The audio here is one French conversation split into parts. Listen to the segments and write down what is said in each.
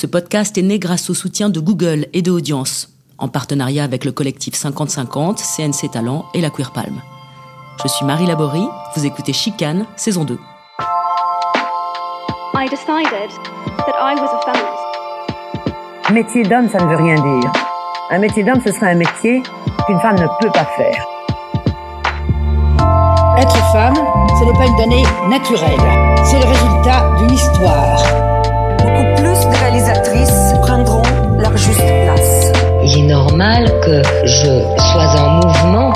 Ce podcast est né grâce au soutien de Google et de Audience, en partenariat avec le collectif 50-50, CNC Talent et la Queer Palm. Je suis Marie Laborie, vous écoutez Chicane, saison 2. I decided that I was a feminist. Métier d'homme, ça ne veut rien dire. Un métier d'homme, ce serait un métier qu'une femme ne peut pas faire. Être femme, ce n'est pas une donnée naturelle. C'est le résultat d'une histoire. Beaucoup plus Il est normal que je sois en mouvement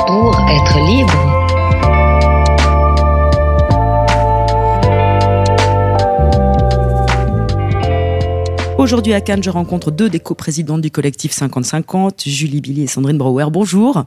Aujourd'hui à Cannes, je rencontre deux des coprésidentes du collectif 50-50, Julie Billy et Sandrine Brouwer. Bonjour.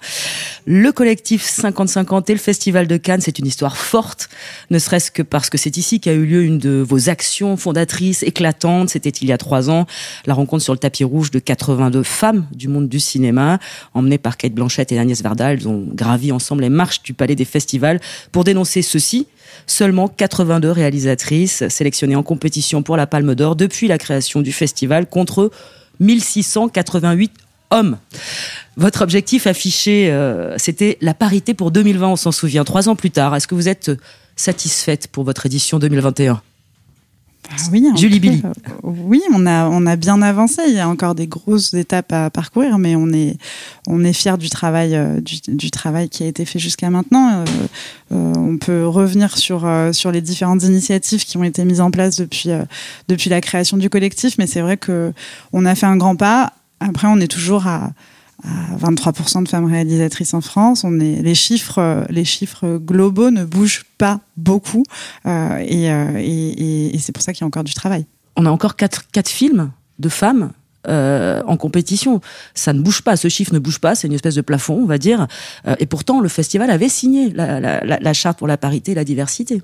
Le collectif 50-50 et le festival de Cannes, c'est une histoire forte, ne serait-ce que parce que c'est ici qu'a eu lieu une de vos actions fondatrices éclatantes. C'était il y a trois ans, la rencontre sur le tapis rouge de 82 femmes du monde du cinéma, emmenées par Kate Blanchett et Agnès Varda. Elles ont gravi ensemble les marches du palais des festivals pour dénoncer ceci, seulement 82 réalisatrices sélectionnées en compétition pour la Palme d'Or depuis la création du festival contre 1688 hommes. Votre objectif affiché, euh, c'était la parité pour 2020, on s'en souvient, trois ans plus tard. Est-ce que vous êtes satisfaite pour votre édition 2021 ah oui, Julie Billy. Euh, oui, on a, on a bien avancé. Il y a encore des grosses étapes à parcourir, mais on est, on est fiers du travail, euh, du, du, travail qui a été fait jusqu'à maintenant. Euh, on peut revenir sur, sur les différentes initiatives qui ont été mises en place depuis, depuis la création du collectif, mais c'est vrai que on a fait un grand pas. Après, on est toujours à, à 23% de femmes réalisatrices en France. On est, les, chiffres, les chiffres globaux ne bougent pas beaucoup euh, et, euh, et, c'est pour ça qu'il y a encore du travail. On a encore quatre, quatre films de femmes euh, en compétition. Ça ne bouge pas, ce chiffre ne bouge pas, c'est une espèce de plafond, on va dire. Euh, et pourtant, le festival avait signé la charte pour la parité et la diversité.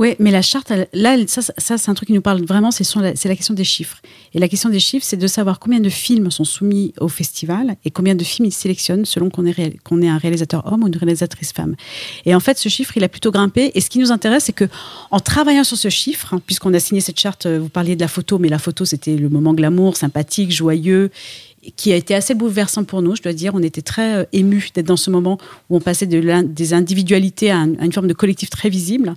Oui, mais la charte, là, ça, ça c'est un truc qui nous parle vraiment, c'est la, question des chiffres. Et la question des chiffres, c'est de savoir combien de films sont soumis au festival et combien de films ils sélectionnent selon qu'on est, est un réalisateur homme ou une réalisatrice femme. Et en fait, ce chiffre, il a plutôt grimpé. Et ce qui nous intéresse, c'est que en travaillant sur ce chiffre, hein, puisqu'on a signé cette charte, vous parliez de la photo, mais la photo, c'était le moment glamour, sympathique, joyeux qui a été assez bouleversant pour nous, je dois dire. On était très euh, émus d'être dans ce moment où on passait de des individualités à une forme de collectif très visible.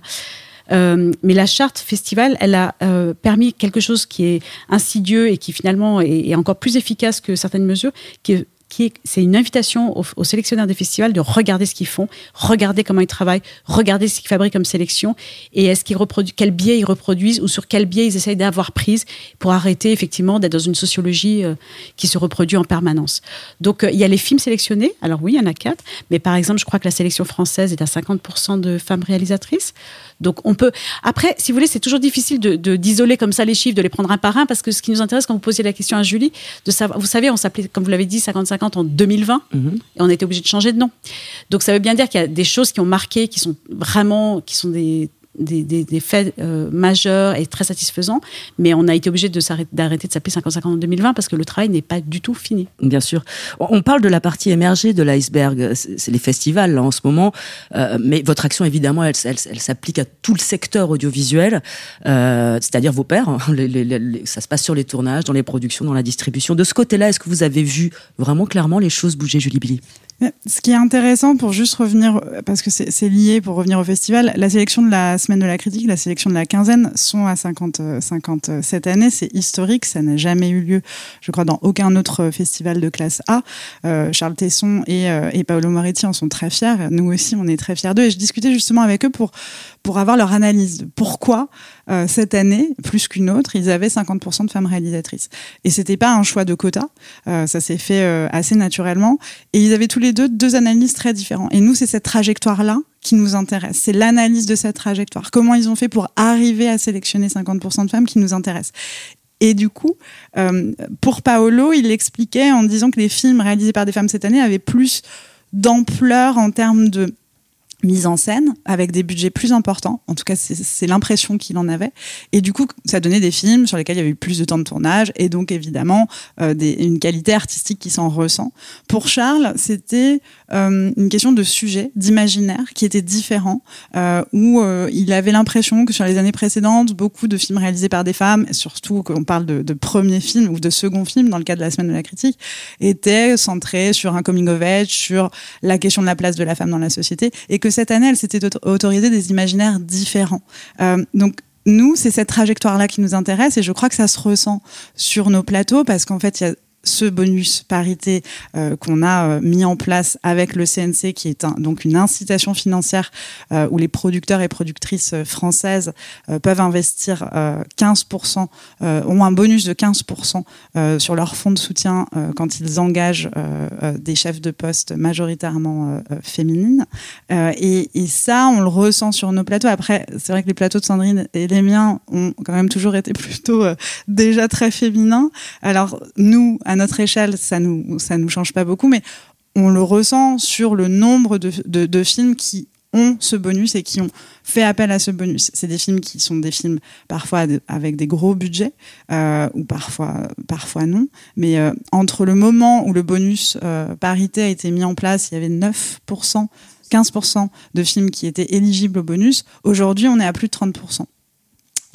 Euh, mais la charte festival, elle a euh, permis quelque chose qui est insidieux et qui finalement est, encore plus efficace que certaines mesures, qui c'est une invitation aux, aux, sélectionneurs des festivals de regarder ce qu'ils font, regarder comment ils travaillent, regarder ce qu'ils fabriquent comme sélection et est-ce qu'ils reproduisent, quel biais ils reproduisent ou sur quel biais ils essayent d'avoir prise pour arrêter effectivement d'être dans une sociologie euh, qui se reproduit en permanence. Donc euh, il y a les films sélectionnés. Alors oui, il y en a quatre, mais par exemple, je crois que la sélection française est à 50% de femmes réalisatrices. Donc on peut. Après, si vous voulez, c'est toujours difficile de d'isoler comme ça les chiffres, de les prendre un par un, parce que ce qui nous intéresse quand vous posiez la question à Julie. Vous savez, on s'appelait, comme vous l'avez dit, 55 en 2020 mmh. et on a été obligé de changer de nom. Donc ça veut bien dire qu'il y a des choses qui ont marqué, qui sont vraiment, qui sont des des, faits euh, majeurs et très satisfaisants, mais on a été obligé d'arrêter de s'appeler 50-50 en 2020 parce que le travail n'est pas du tout fini. Bien sûr. On parle de la partie émergée de l'iceberg, c'est les festivals en ce moment, euh, mais votre action évidemment, elle, s'applique à tout le secteur audiovisuel, euh, c'est-à-dire vos pairs. Hein, ça se passe sur les tournages, dans les productions, dans la distribution. De ce côté-là, est-ce que vous avez vu vraiment clairement les choses bouger, Julie Billy? Ce qui est intéressant pour juste revenir, parce que c'est lié pour revenir au festival, la sélection de la semaine de la critique, la sélection de la quinzaine sont à 50, 50 cette année. C'est historique, ça n'a jamais eu lieu, je crois, dans aucun autre festival de classe A. Euh, Charles Tesson et, euh, et Paolo Moretti en sont très fiers. Nous aussi, on est très fiers d'eux. Et je discutais justement avec eux pour, pour avoir leur analyse. Pourquoi euh, cette année, plus qu'une autre, ils avaient 50% de femmes réalisatrices. Et c'était pas un choix de quota, euh, ça s'est fait euh, assez naturellement. Et ils avaient tous les deux deux analyses très différentes. Et nous, c'est cette trajectoire-là qui nous intéresse. C'est l'analyse de cette trajectoire. Comment ils ont fait pour arriver à sélectionner 50% de femmes qui nous intéressent. Et du coup, pour Paolo, il expliquait en disant que les films réalisés par des femmes cette année avaient plus d'ampleur en termes de mise en scène avec des budgets plus importants. En tout cas, c'est l'impression qu'il en avait. Et du coup, ça donnait des films sur lesquels il y avait eu plus de temps de tournage et donc évidemment euh, des, une qualité artistique qui s'en ressent. Pour Charles, c'était euh, une question de sujet, d'imaginaire qui était différent, euh, où euh, il avait l'impression que sur les années précédentes, beaucoup de films réalisés par des femmes, surtout qu'on parle de, de premier film ou de second film dans le cadre de la semaine de la critique, étaient centrés sur un coming of age, sur la question de la place de la femme dans la société, et que cette année, elle s'était autorisée des imaginaires différents. Euh, donc nous, c'est cette trajectoire-là qui nous intéresse et je crois que ça se ressent sur nos plateaux parce qu'en fait, il y a ce bonus parité euh, qu'on a euh, mis en place avec le CNC, qui est donc une incitation financière euh, où les producteurs et productrices françaises peuvent investir 15%, euh, ont un bonus de 15% sur leur fonds de soutien quand ils engagent des chefs de poste majoritairement féminines. Et, et, ça, on le ressent sur nos plateaux. Après, c'est vrai que les plateaux de Sandrine et les miens ont quand même toujours été plutôt déjà très féminins. Alors nous, à notre échelle, ça nous ça nous change pas beaucoup, mais on le ressent sur le nombre de, de, de films qui ont ce bonus et qui ont fait appel à ce bonus. C'est des films qui sont des films parfois avec des gros budgets euh, ou parfois parfois non. Mais euh, entre le moment où le bonus euh, parité a été mis en place, il y avait 9%, 15% de films qui étaient éligibles au bonus. Aujourd'hui, on est à plus de 30%.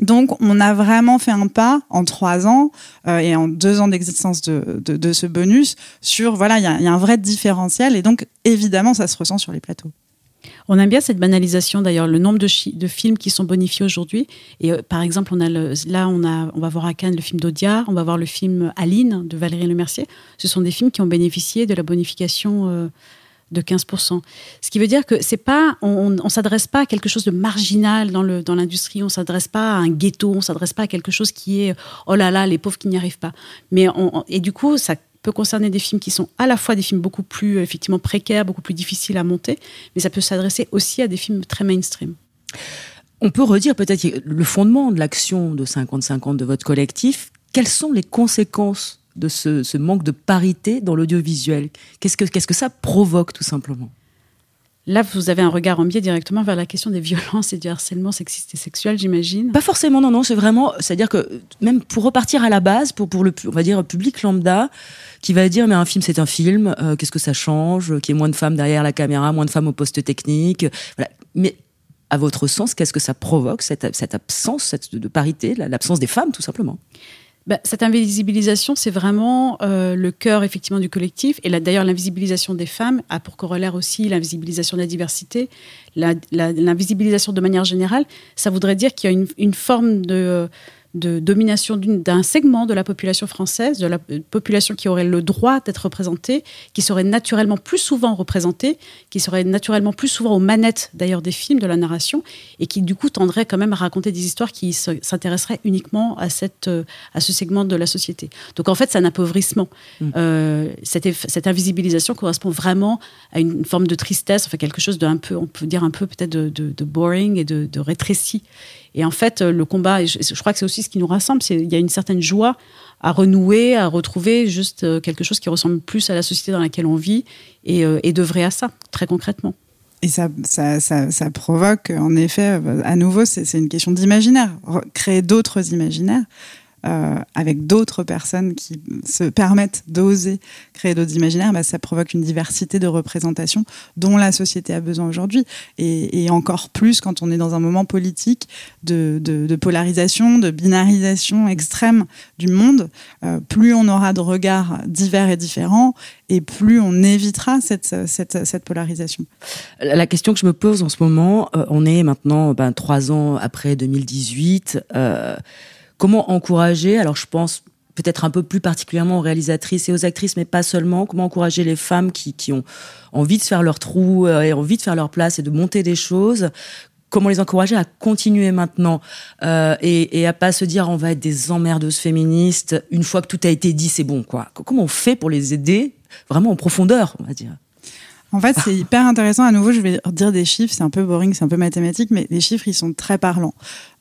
Donc, on a vraiment fait un pas en trois ans euh, et en deux ans d'existence de, ce bonus sur, voilà, il y, a un vrai différentiel et donc, évidemment, ça se ressent sur les plateaux. On aime bien cette banalisation d'ailleurs, le nombre de, films qui sont bonifiés aujourd'hui. Et euh, par exemple, on là, on va voir à Cannes le film d'Audiard, on va voir le film Aline de Valérie Lemercier. Ce sont des films qui ont bénéficié de la bonification euh, de 15%. Ce qui veut dire que c'est pas, on, on s'adresse pas à quelque chose de marginal dans le dans l'industrie, on s'adresse pas à un ghetto, on s'adresse pas à quelque chose qui est oh là là les pauvres qui n'y arrivent pas. Mais on, et du coup ça peut concerner des films qui sont à la fois des films beaucoup plus effectivement précaires, beaucoup plus difficiles à monter, mais ça peut s'adresser aussi à des films très mainstream. On peut redire peut-être le fondement de l'action de 50-50 de votre collectif. Quelles sont les conséquences de ce, ce, manque de parité dans l'audiovisuel Qu'est-ce que, qu'est-ce que ça provoque tout simplement? Là, vous avez un regard en biais directement vers la question des violences et du harcèlement sexiste et sexuel, j'imagine. Pas forcément, non, non. C'est vraiment, c'est-à-dire que même pour repartir à la base, pour pour le, on va dire public lambda, qui va dire mais un film c'est un film, euh, qu'est-ce que ça change, qu'il y ait moins de femmes derrière la caméra, moins de femmes au poste technique, voilà. Mais à votre sens, qu'est-ce que ça provoque cette, cette absence cette, de parité, l'absence des femmes, tout simplement? Bah, cette invisibilisation, c'est vraiment euh, le cœur effectivement du collectif. Et d'ailleurs, l'invisibilisation des femmes a pour corollaire aussi l'invisibilisation de la diversité, l'invisibilisation de manière générale. Ça voudrait dire qu'il y a une, une forme de de domination d'un segment de la population française, de la population qui aurait le droit d'être représentée, qui serait naturellement plus souvent représentée, qui serait naturellement plus souvent aux manettes d'ailleurs des films, de la narration, et qui du coup tendrait quand même à raconter des histoires qui s'intéresseraient uniquement à, cette, euh, à ce segment de la société. Donc en fait, c'est un appauvrissement. Mmh. Euh, cette, cette, invisibilisation correspond vraiment à une forme de tristesse, enfin quelque chose d'un peu, on peut dire un peu peut-être de, de, de, boring et de, de rétréci. Et en fait, le combat, je, crois que c'est aussi ce qui nous rassemble, c'est il y a une certaine joie à renouer, à retrouver juste euh, quelque chose qui ressemble plus à la société dans laquelle on vit et, euh, d'œuvrer à ça, très concrètement. Et ça, ça, ça, provoque, en effet, à nouveau, c'est une question d'imaginaire. Créer d'autres imaginaires euh, avec d'autres personnes qui se permettent d'oser créer d'autres imaginaires, bah, ça provoque une diversité de représentations dont la société a besoin aujourd'hui. Et, encore plus quand on est dans un moment politique de, polarisation, de binarisation extrême du monde, euh, plus on aura de regards divers et différents, et plus on évitera cette polarisation. La question que je me pose en ce moment, euh, on est maintenant ben, trois ans après 2018. Comment encourager Alors je pense peut-être un peu plus particulièrement aux réalisatrices et aux actrices, mais pas seulement. Comment encourager les femmes qui, qui ont envie de faire leur trou euh, et envie de faire leur place et de monter des choses Comment les encourager à continuer maintenant euh, et, et à pas se dire on va être des emmerdeuses féministes une fois que tout a été dit c'est bon quoi. Comment on fait pour les aider vraiment en profondeur on va dire? En fait, c'est hyper intéressant. À nouveau, je vais dire des chiffres. C'est un peu boring, c'est un peu mathématique, mais les chiffres, ils sont très parlants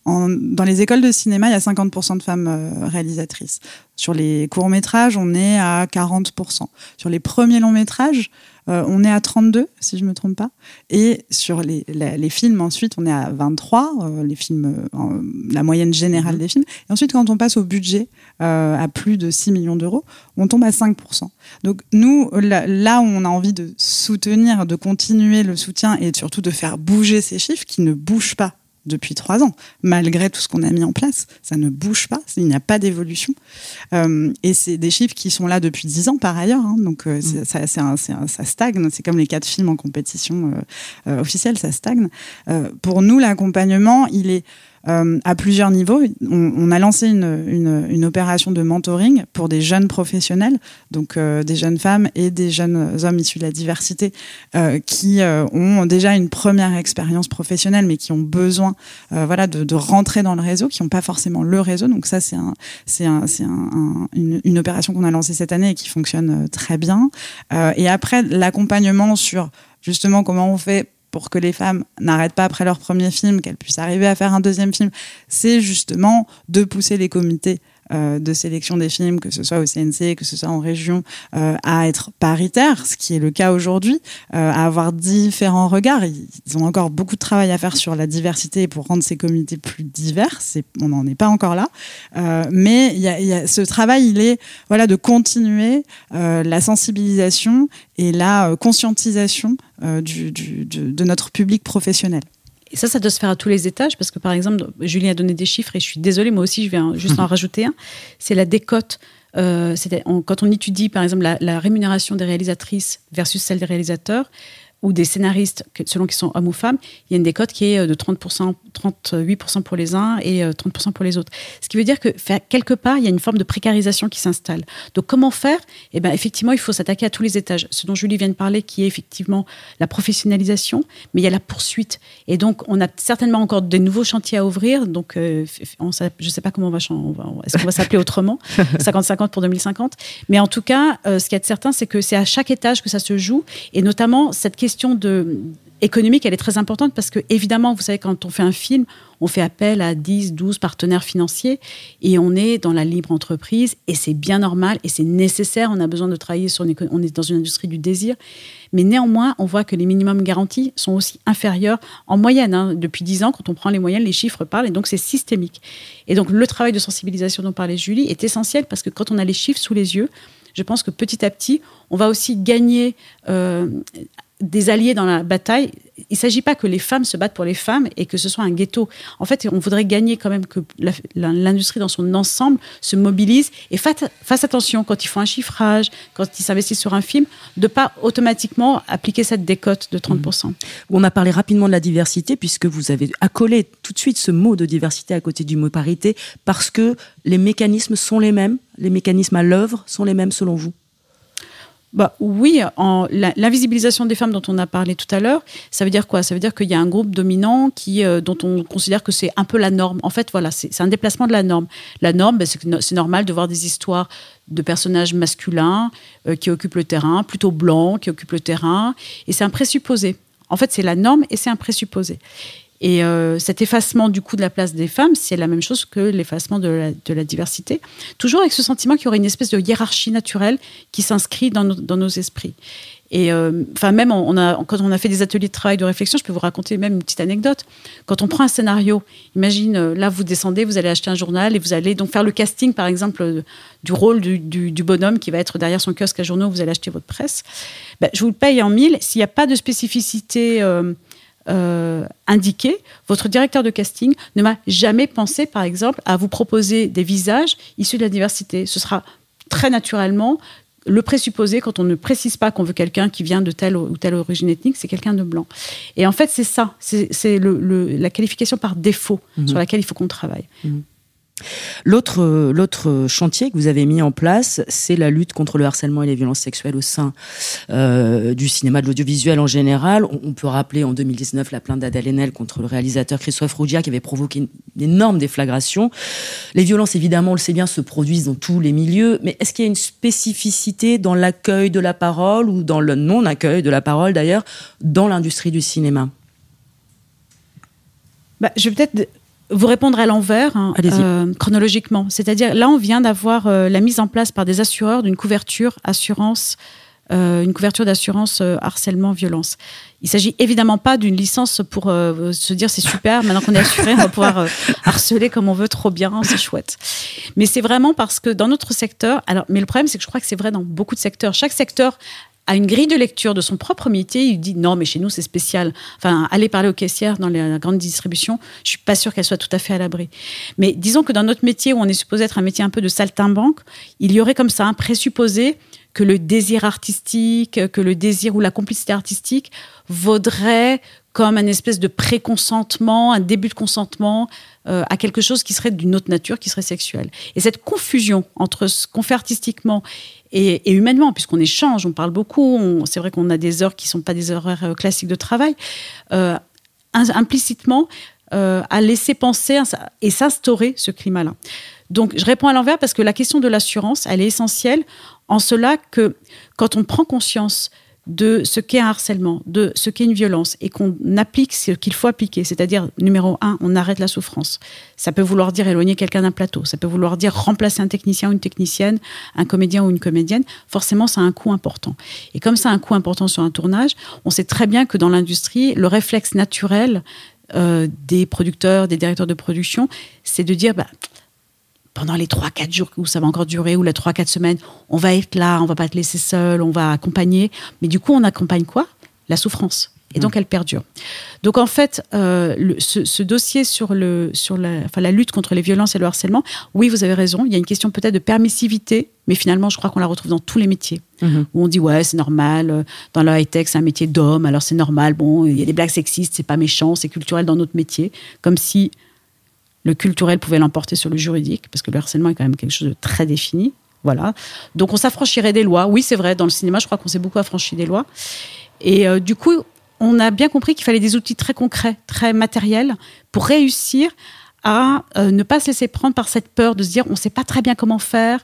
en, dans les écoles de cinéma, il y a 50% de femmes euh, réalisatrices. Sur les courts métrages, on est à 40%. Sur les premiers longs métrages, euh, on est à 32, si je me trompe pas. Et sur les, films, ensuite, on est à 23, euh, les films, euh, la moyenne générale des films. Et ensuite, quand on passe au budget, à plus de 6 millions d'euros, on tombe à 5%. Donc nous, là, là où on a envie de soutenir, de continuer le soutien et surtout de faire bouger ces chiffres qui ne bougent pas depuis trois ans, malgré tout ce qu'on a mis en place. Ça ne bouge pas, il n'y a pas d'évolution. Euh, et c'est des chiffres qui sont là depuis dix ans par ailleurs. hein. donc euh, c'est- ça, un- un- ça stagne. C'est comme les quatre films en compétition euh, officielle, ça stagne. Pour nous, l'accompagnement, il est euh, à plusieurs niveaux. On, on a lancé une, une, une opération de mentoring pour des jeunes professionnels, donc euh, des jeunes femmes et des jeunes hommes issus de la diversité euh, qui euh, ont déjà une première expérience professionnelle, mais qui ont besoin, euh, voilà, de, de rentrer dans le réseau, qui n'ont pas forcément le réseau. Donc ça, c'est un, un, un, un- une, une opération qu'on a lancée cette année et qui fonctionne euh, très bien. Et après, l'accompagnement sur justement comment on fait pour que les femmes n'arrêtent pas après leur premier film, qu'elles puissent arriver à faire un deuxième film, c'est justement de pousser les comités euh, de sélection des films, que ce soit au CNC, que ce soit en région, euh, à être paritaires, ce qui est le cas aujourd'hui, euh, à avoir différents regards. Ils ont encore beaucoup de travail à faire sur la diversité pour rendre ces comités plus divers. C'est- On n'en est pas encore là. Euh, mais y a, y a- ce travail, il est voilà, de continuer euh, la sensibilisation et la euh, conscientisation du- du- de notre public professionnel. Et ça, ça doit se faire à tous les étages, parce que par exemple, Julie a donné des chiffres, et je suis désolée, moi aussi, je vais juste en rajouter un. C'est la décote. Euh, on- quand on étudie, par exemple, la, la rémunération des réalisatrices versus celle des réalisateurs, ou des scénaristes, selon qu'ils sont hommes ou femmes, il y a une décote qui est euh, de 30%, 38% pour les uns et euh, 30% pour les autres. Ce qui veut dire que quelque part, il y a une forme de précarisation qui s'installe. Donc comment faire? Eh ben, effectivement, il faut s'attaquer à tous les étages. Ce dont Julie vient de parler, qui est effectivement la professionnalisation, mais il y a la poursuite. Et donc, on a certainement encore de nouveaux chantiers à ouvrir. Donc, euh, on je ne sais pas comment on va. Est-ce qu'on va s'appeler autrement? 50-50 pour 2050. Mais en tout cas, euh, ce qui est certain, c'est que c'est à chaque étage que ça se joue. Et notamment, cette question de économique, elle est très importante parce que, évidemment, vous savez, quand on fait un film, on fait appel à 10, 12 partenaires financiers et on est dans la libre entreprise et c'est bien normal et c'est nécessaire. On a besoin de travailler sur une on est dans une industrie du désir. Mais néanmoins, on voit que les minimums garantis sont aussi inférieurs en moyenne. hein. Depuis 10 ans, quand on prend les moyennes, les chiffres parlent et donc c'est systémique. Et donc le travail de sensibilisation dont parlait Julie est essentiel parce que quand on a les chiffres sous les yeux, je pense que petit à petit, on va aussi gagner euh, des alliés dans la bataille. Il ne s'agit pas que les femmes se battent pour les femmes et que ce soit un ghetto. En fait, on voudrait gagner quand même que l'industrie dans son ensemble se mobilise et fasse, attention quand ils font un chiffrage, quand ils s'investissent sur un film, de pas automatiquement appliquer cette décote de 30%. On a parlé rapidement de la diversité puisque vous avez accolé tout de suite ce mot de diversité à côté du mot parité parce que les mécanismes sont les mêmes, les mécanismes à l'œuvre sont les mêmes selon vous? Bah, oui, l'invisibilisation des femmes dont on a parlé tout à l'heure, ça veut dire quoi? Ça veut dire qu'il y a un groupe dominant qui, euh, dont on considère que c'est un peu la norme. En fait, voilà, c'est un déplacement de la norme. La norme, ben, c'est normal de voir des histoires de personnages masculins euh, qui occupent le terrain, plutôt blancs, qui occupent le terrain, et c'est un présupposé. En fait, c'est la norme et c'est un présupposé. Et euh, cet effacement du coup de la place des femmes, c'est la même chose que l'effacement de de la diversité. Toujours avec ce sentiment qu'il y aurait une espèce de hiérarchie naturelle qui s'inscrit dans dans nos esprits. Et euh, enfin, même on a, quand on a fait des ateliers de travail, de réflexion, je peux vous raconter même une petite anecdote. Quand on prend un scénario, imagine, euh, là, vous descendez, vous allez acheter un journal et vous allez donc faire le casting, par exemple, euh, du rôle du, du- du bonhomme qui va être derrière son kiosque à journaux, vous allez acheter votre presse. Ben, je vous le paye en mille. S'il n'y a pas de spécificité euh, euh, indiquée, votre directeur de casting ne m'a jamais pensé, par exemple, à vous proposer des visages issus de la diversité. Ce sera très naturellement le présupposé quand on ne précise pas qu'on veut quelqu'un qui vient de telle ou telle origine ethnique, c'est quelqu'un de blanc. Et en fait, c'est ça, c'est le- le- la qualification par défaut sur laquelle il faut qu'on travaille. L'autre, chantier que vous avez mis en place, c'est la lutte contre le harcèlement et les violences sexuelles au sein euh, du cinéma, de l'audiovisuel en général. On, peut rappeler en 2019 la plainte d'Adèle Haenel contre le réalisateur Christophe Roudia qui avait provoqué une, une énorme déflagration. Les violences, évidemment, on le sait bien, se produisent dans tous les milieux, mais est-ce qu'il y a une spécificité dans l'accueil de la parole ou dans le non-accueil de la parole d'ailleurs dans l'industrie du cinéma? Bah, je vais peut-être vous répondre à l'envers, hein, euh, chronologiquement. C'est-à-dire, là, on vient d'avoir euh, la mise en place par des assureurs d'une couverture assurance, euh, une couverture d'assurance euh, harcèlement violence. Il s'agit évidemment pas d'une licence pour se dire c'est super, maintenant qu'on est assuré, on va pouvoir harceler comme on veut, trop bien, c'est chouette. Mais c'est vraiment parce que dans notre secteur, alors, mais le problème c'est que je crois que c'est vrai dans beaucoup de secteurs. Chaque secteur a une grille de lecture de son propre métier. Il dit non, mais chez nous c'est spécial. Enfin, aller parler aux caissières dans la grande distribution, je suis pas sûre qu'elle soit tout à fait à l'abri. Mais disons que dans notre métier où on est supposé être un métier un peu de saltimbanque, il y aurait comme ça un présupposé que le désir artistique, que le désir ou la complicité artistique vaudrait comme un espèce de pré-consentement, un début de consentement euh, à quelque chose qui serait d'une autre nature, qui serait sexuel. Et cette confusion entre ce qu'on fait artistiquement et, humainement, puisqu'on échange, on parle beaucoup, c'est vrai qu'on a des heures qui ne sont pas des horaires euh, classiques de travail, euh, implicitement euh, à laisser penser et s'instaurer ce climat-là. Donc, je réponds à l'envers parce que la question de l'assurance, elle est essentielle en cela que quand on prend conscience de ce qu'est un harcèlement, de ce qu'est une violence, et qu'on applique ce qu'il faut appliquer, c'est-à-dire, numéro un, on arrête la souffrance. Ça peut vouloir dire éloigner quelqu'un d'un plateau, ça peut vouloir dire remplacer un technicien ou une technicienne, un comédien ou une comédienne. Forcément, ça a un coût important. Et comme ça a un coût important sur un tournage, on sait très bien que dans l'industrie, le réflexe naturel euh, des producteurs, des directeurs de production, c'est de dire, bah, pendant les 3-4 jours où ça va encore durer, ou les 3-4 semaines, on va être là, on va pas te laisser seul, on va accompagner. Mais du coup, on accompagne quoi? La souffrance. Et donc, elle perdure. Donc, en fait, euh, le- ce, ce dossier sur, le, sur la, enfin, la lutte contre les violences et le harcèlement, oui, vous avez raison, il y a une question peut-être de permissivité, mais finalement, je crois qu'on la retrouve dans tous les métiers. Mhm. Où on dit, ouais, c'est normal, euh, dans le high-tech, c'est un métier d'homme, alors c'est normal, bon, il y a des blagues sexistes, c'est pas méchant, c'est culturel dans notre métier. Comme si le culturel pouvait l'emporter sur le juridique, parce que le harcèlement est quand même quelque chose de très défini. Voilà. Donc on s'affranchirait des lois. Oui, c'est vrai, dans le cinéma, je crois qu'on s'est beaucoup affranchi des lois. Et euh, du coup, on a bien compris qu'il fallait des outils très concrets, très matériels, pour réussir à euh, ne pas se laisser prendre par cette peur de se dire on ne sait pas très bien comment faire.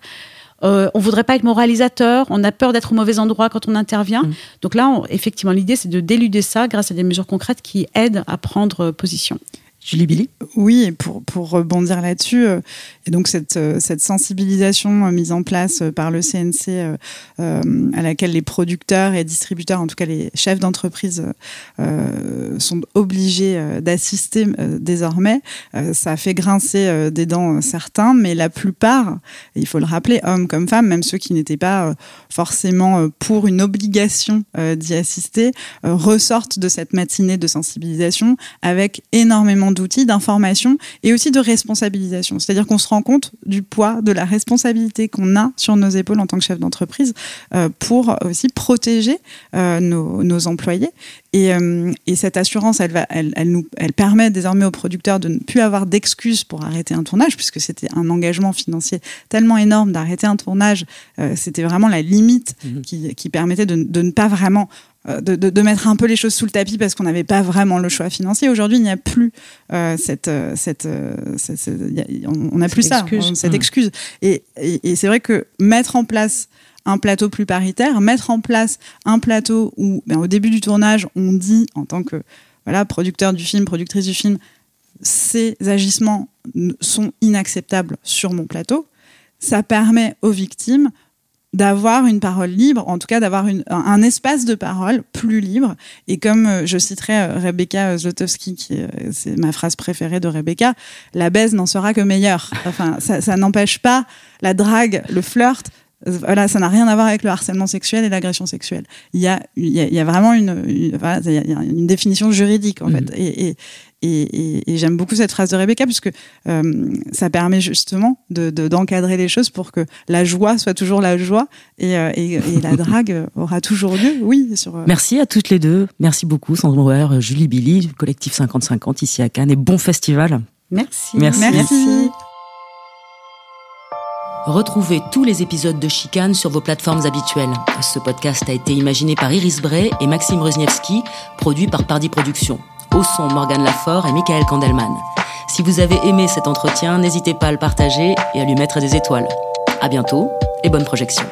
Euh, on voudrait pas être moralisateur, on a peur d'être au mauvais endroit quand on intervient. Donc là, on- effectivement, l'idée, c'est de déluder ça grâce à des mesures concrètes qui aident à prendre euh, position. Julie Billy Oui, pour, pour rebondir là-dessus, euh, et donc cette, euh, sensibilisation euh, mise en place par le CNC, à laquelle les producteurs et distributeurs, en tout cas les chefs d'entreprise, sont obligés d'assister désormais, ça fait grincer des dents certains, mais la plupart, il faut le rappeler, hommes comme femmes, même ceux qui n'étaient pas forcément pour une obligation d'y assister, ressortent de cette matinée de sensibilisation avec énormément d'outils, d'informations et aussi de responsabilisation. C'est-à-dire qu'on se rend compte du poids, de la responsabilité qu'on a sur nos épaules en tant que chef d'entreprise euh, pour aussi protéger euh, nos, nos employés. Et, euh, et cette assurance, elle, va, elle, elle, nous, elle permet désormais aux producteurs de ne plus avoir d'excuses pour arrêter un tournage, puisque c'était un engagement financier tellement énorme d'arrêter un tournage. c'était vraiment la limite qui, qui permettait de, de ne pas vraiment de, de, de, mettre un peu les choses sous le tapis parce qu'on n'avait pas vraiment le choix financier. Aujourd'hui, il n'y a plus euh, cette, euh, cette, euh, cette, cette y a, on n'a plus ça, excuse. on- cette Mmh. excuse. Et, et, et c'est vrai que mettre en place un plateau plus paritaire, mettre en place un plateau où, ben, au début du tournage, on dit en tant que voilà producteur du film, productrice du film, ces agissements sont inacceptables sur mon plateau. Ça permet aux victimes d'avoir une parole libre, en tout cas d'avoir un, espace de parole plus libre. Et comme euh, je citerai euh, Rebecca Zlotowski, qui euh, c'est ma phrase préférée de Rebecca, la baise n'en sera que meilleure. Enfin, ça, ça n'empêche pas la drague, le flirt. Voilà, ça n'a rien à voir avec le harcèlement sexuel et l'agression sexuelle. Il y a, il y a, il y a vraiment une, une, voilà, il y a- il y a une définition juridique en fait. Et, et, et, et- j'aime beaucoup cette phrase de Rebecca puisque euh, ça permet justement de- de- d'encadrer les choses pour que la joie soit toujours la joie et, euh, et, et la drague aura toujours lieu. Oui, sur. euh, Merci à toutes les deux. Merci beaucoup, Sandra Bauer, Julie Billy, du collectif 50-50 ici à Cannes et bon festival. Merci. Merci. Merci. Retrouvez tous les épisodes de Chicane sur vos plateformes habituelles. Ce podcast a été imaginé par Iris Bray et Maxime Rosniewski, produit par Pardi Productions. Au son, Morgane Lafort et Michael Kandelman. Si vous avez aimé cet entretien, n'hésitez pas à le partager et à lui mettre des étoiles. À bientôt et bonne projection.